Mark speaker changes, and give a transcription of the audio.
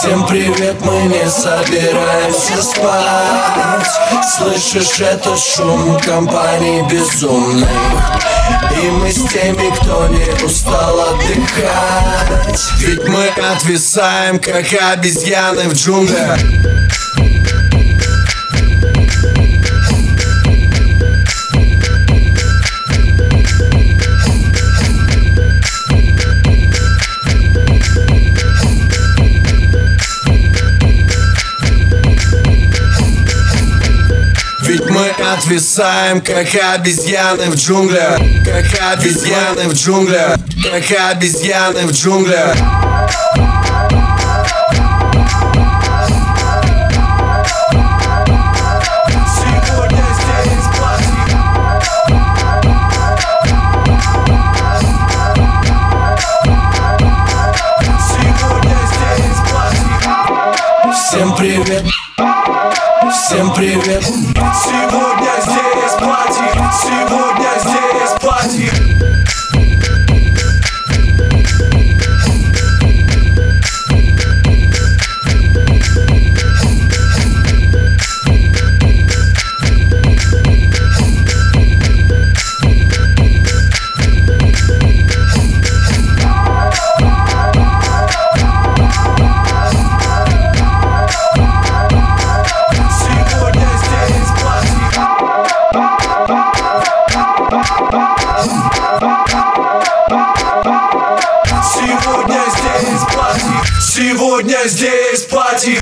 Speaker 1: Всем привет, мы не собираемся спать. Слышишь этот шум компании безумных И мы с теми, кто не устал отдыхать. Ведь мы отвисаем, как обезьяны в джунглях мы отвисаем, как обезьяны в джунглях. Как обезьяны в джунглях. Как обезьяны в джунглях. Всем привет Всем привет! Сегодня здесь Сегодня здесь пати